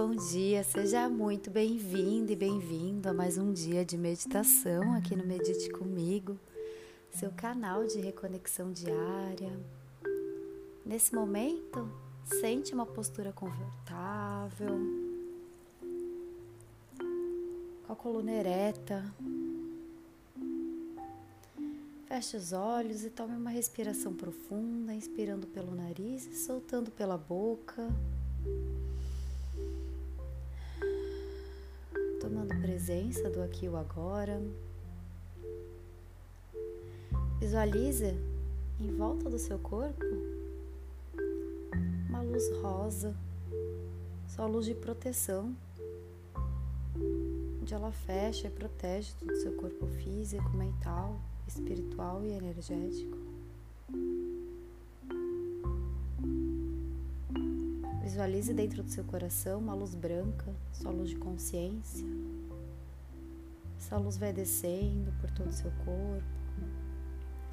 bom dia, seja muito bem-vindo e bem-vindo a mais um dia de meditação aqui no Medite Comigo, seu canal de reconexão diária. Nesse momento, sente uma postura confortável, com a coluna ereta. Feche os olhos e tome uma respiração profunda, inspirando pelo nariz e soltando pela boca. Presença do aqui e o agora. Visualize em volta do seu corpo uma luz rosa, sua luz de proteção, onde ela fecha e protege todo o seu corpo físico, mental, espiritual e energético. Visualize dentro do seu coração uma luz branca, sua luz de consciência. Essa luz vai descendo por todo o seu corpo,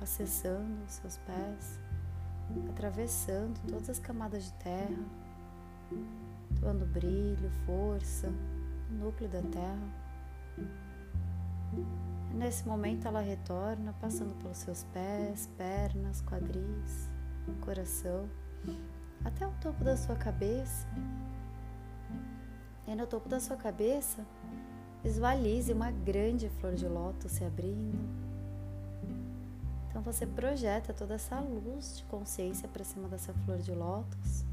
acessando os seus pés, atravessando todas as camadas de terra, doando brilho, força, núcleo da terra. Nesse momento ela retorna, passando pelos seus pés, pernas, quadris, coração até o topo da sua cabeça. E no topo da sua cabeça, visualize uma grande flor de lótus se abrindo. Então você projeta toda essa luz de consciência para cima dessa flor de lótus.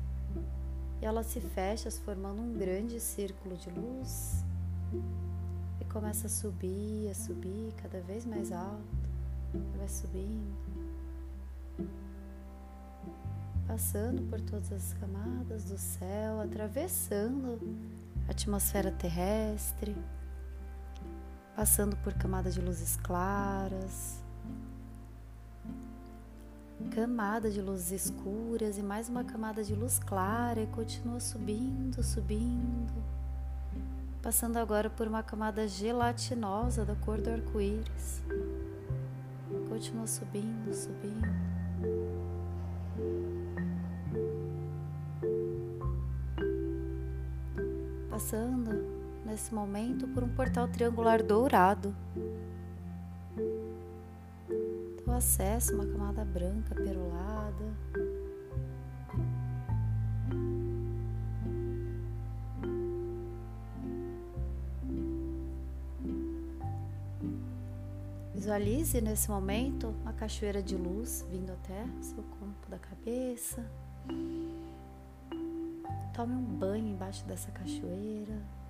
E ela se fecha, formando um grande círculo de luz. E começa a subir, a subir cada vez mais alto. Vai subindo passando por todas as camadas do céu, atravessando a atmosfera terrestre, passando por camadas de luzes claras, camada de luzes escuras e mais uma camada de luz clara e continua subindo, subindo, passando agora por uma camada gelatinosa da cor do arco-íris. Continua subindo, subindo. passando nesse momento por um portal triangular dourado. Então acessa uma camada branca perolada. Visualize nesse momento uma cachoeira de luz vindo até o seu corpo da cabeça. Tome um banho embaixo dessa cachoeira.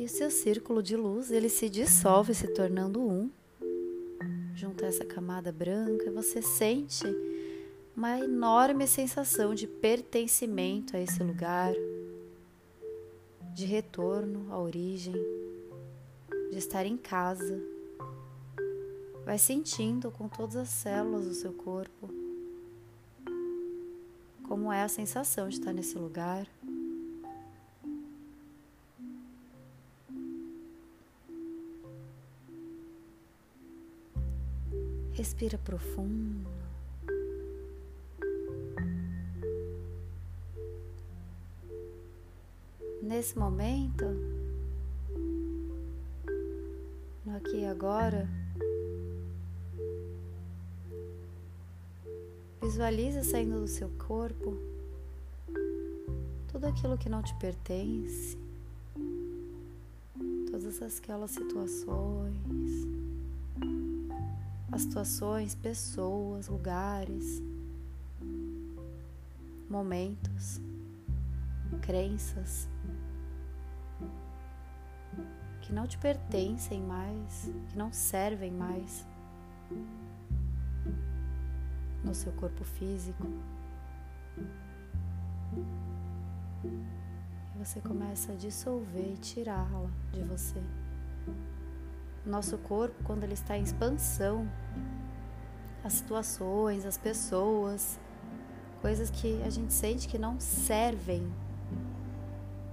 E o seu círculo de luz, ele se dissolve, se tornando um, junto a essa camada branca, você sente uma enorme sensação de pertencimento a esse lugar, de retorno à origem, de estar em casa. Vai sentindo com todas as células do seu corpo como é a sensação de estar nesse lugar. Respira profundo. Nesse momento, no aqui e agora, Visualize saindo do seu corpo tudo aquilo que não te pertence, todas aquelas situações, as situações, pessoas, lugares, momentos, crenças que não te pertencem mais, que não servem mais no seu corpo físico. E você começa a dissolver e tirá-la de você. Nosso corpo, quando ele está em expansão, as situações, as pessoas, coisas que a gente sente que não servem,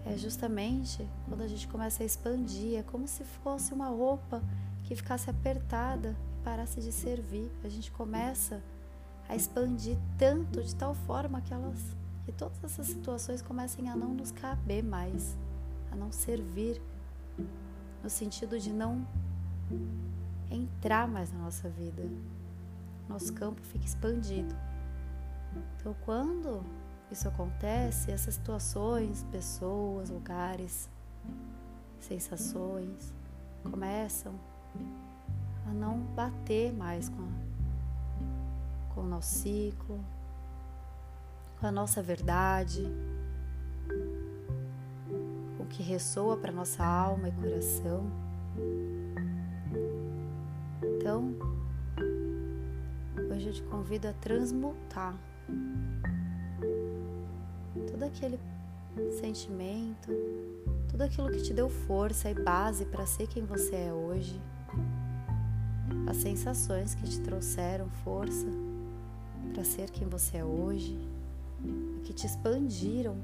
é justamente quando a gente começa a expandir, é como se fosse uma roupa que ficasse apertada e parasse de servir. A gente começa a expandir tanto de tal forma que elas que todas essas situações comecem a não nos caber mais, a não servir no sentido de não entrar mais na nossa vida. Nosso campo fica expandido. Então, quando isso acontece, essas situações, pessoas, lugares, sensações começam a não bater mais com, a, com o nosso ciclo, com a nossa verdade, com o que ressoa para nossa alma e coração. Então, hoje eu te convido a transmutar todo aquele sentimento, tudo aquilo que te deu força e base para ser quem você é hoje, as sensações que te trouxeram força para ser quem você é hoje, que te expandiram,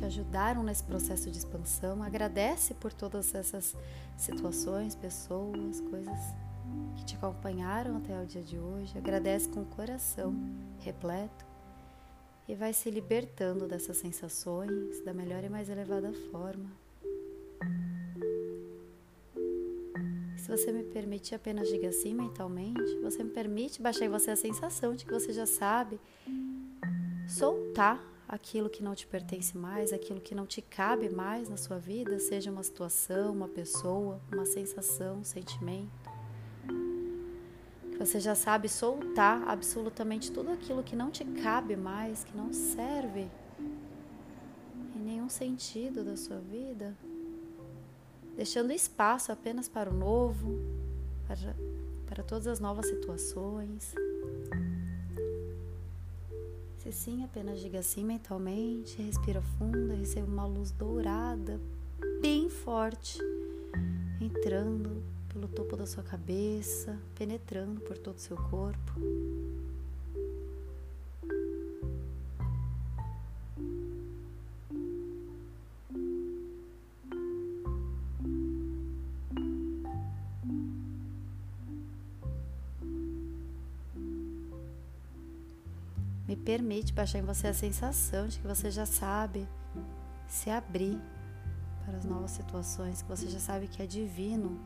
te ajudaram nesse processo de expansão. Agradece por todas essas situações, pessoas, coisas que te acompanharam até o dia de hoje. Agradece com o coração repleto e vai se libertando dessas sensações da melhor e mais elevada forma. Se você me permite, apenas diga assim mentalmente. Você me permite baixar em você a sensação de que você já sabe soltar aquilo que não te pertence mais, aquilo que não te cabe mais na sua vida, seja uma situação, uma pessoa, uma sensação, um sentimento. Você já sabe soltar absolutamente tudo aquilo que não te cabe mais, que não serve em nenhum sentido da sua vida, deixando espaço apenas para o novo, para, para todas as novas situações. Sim, apenas diga assim mentalmente, respira fundo, receba uma luz dourada, bem forte, entrando pelo topo da sua cabeça, penetrando por todo o seu corpo. Permite baixar em você a sensação de que você já sabe se abrir para as novas situações, que você já sabe que é divino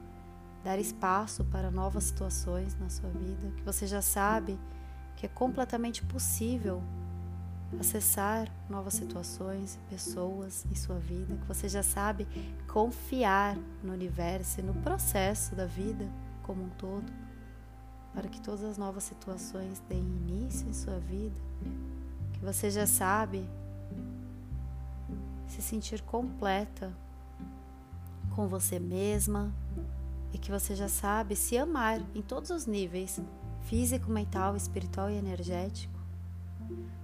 dar espaço para novas situações na sua vida, que você já sabe que é completamente possível acessar novas situações pessoas em sua vida, que você já sabe confiar no universo e no processo da vida como um todo, para que todas as novas situações deem início em sua vida, que você já sabe se sentir completa com você mesma, e que você já sabe se amar em todos os níveis físico, mental, espiritual e energético.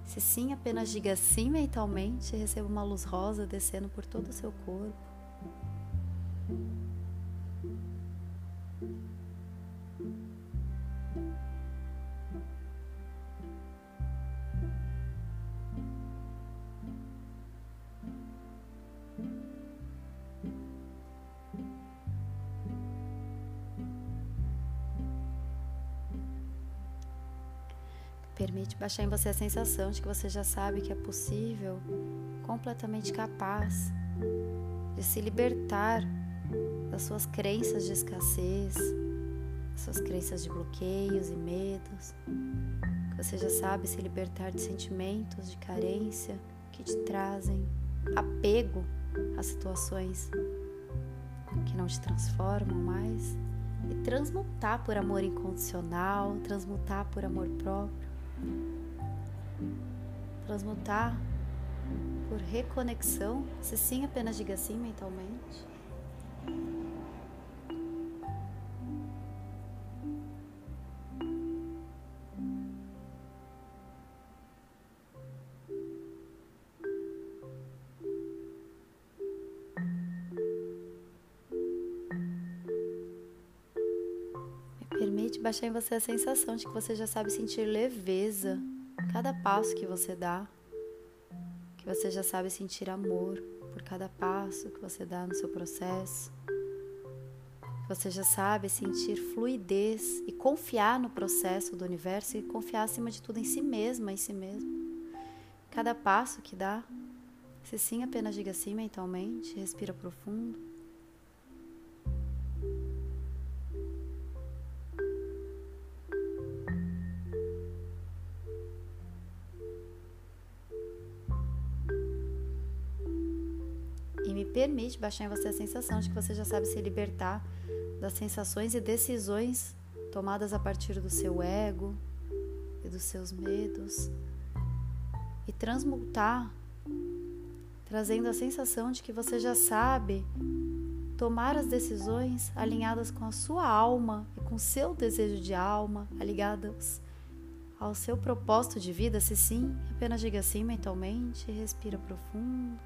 Se sim, apenas diga sim mentalmente e receba uma luz rosa descendo por todo o seu corpo. Permite baixar em você a sensação de que você já sabe que é possível, completamente capaz de se libertar das suas crenças de escassez, das suas crenças de bloqueios e medos. Que você já sabe se libertar de sentimentos de carência que te trazem apego a situações que não te transformam mais e transmutar por amor incondicional, transmutar por amor próprio Transmutar por reconexão, se sim, apenas diga sim mentalmente. Baixar em você a sensação de que você já sabe sentir leveza cada passo que você dá, que você já sabe sentir amor por cada passo que você dá no seu processo, você já sabe sentir fluidez e confiar no processo do universo e confiar acima de tudo em si mesma, em si mesmo. Cada passo que dá, se sim, apenas diga sim mentalmente, respira profundo. Permite baixar em você a sensação de que você já sabe se libertar das sensações e decisões tomadas a partir do seu ego e dos seus medos e transmutar, trazendo a sensação de que você já sabe tomar as decisões alinhadas com a sua alma e com seu desejo de alma, ligadas ao seu propósito de vida. Se sim, apenas diga sim mentalmente, respira profundo.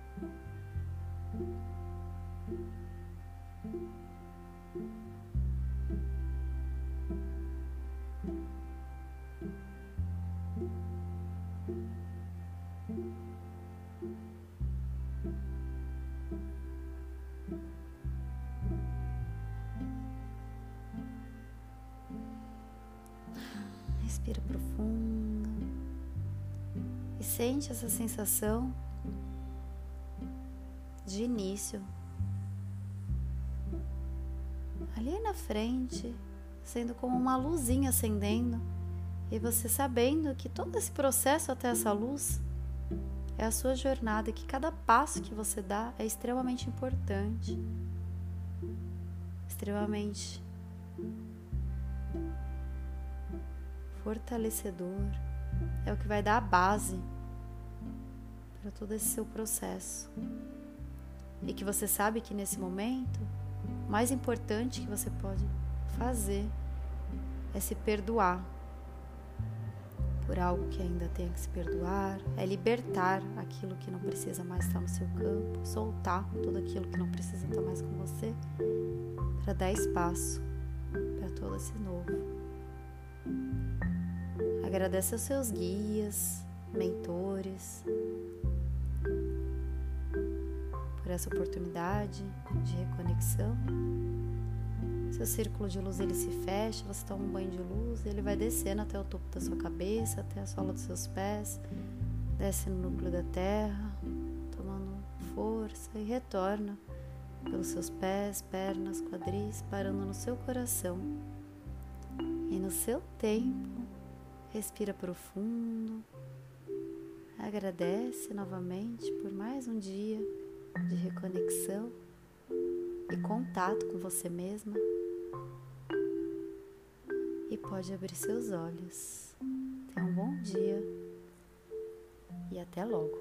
Respira profundo. E sente essa sensação de início. Ali na frente, sendo como uma luzinha acendendo, e você sabendo que todo esse processo até essa luz é a sua jornada que cada passo que você dá é extremamente importante, extremamente fortalecedor, é o que vai dar a base para todo esse seu processo. E que você sabe que nesse momento, o mais importante que você pode fazer é se perdoar por algo que ainda tem que se perdoar, é libertar aquilo que não precisa mais estar no seu campo, soltar tudo aquilo que não precisa estar mais com você, para dar espaço para todo esse novo. Agradece aos seus guias, mentores, essa oportunidade de reconexão. Seu círculo de luz ele se fecha, você toma um banho de luz, ele vai descendo até o topo da sua cabeça, até a sola dos seus pés, desce no núcleo da terra, tomando força e retorna pelos seus pés, pernas, quadris, parando no seu coração. E no seu tempo, Respira profundo. Agradece novamente por mais um dia de reconexão e contato com você mesma. E pode abrir seus olhos. Tenha um bom dia e até logo.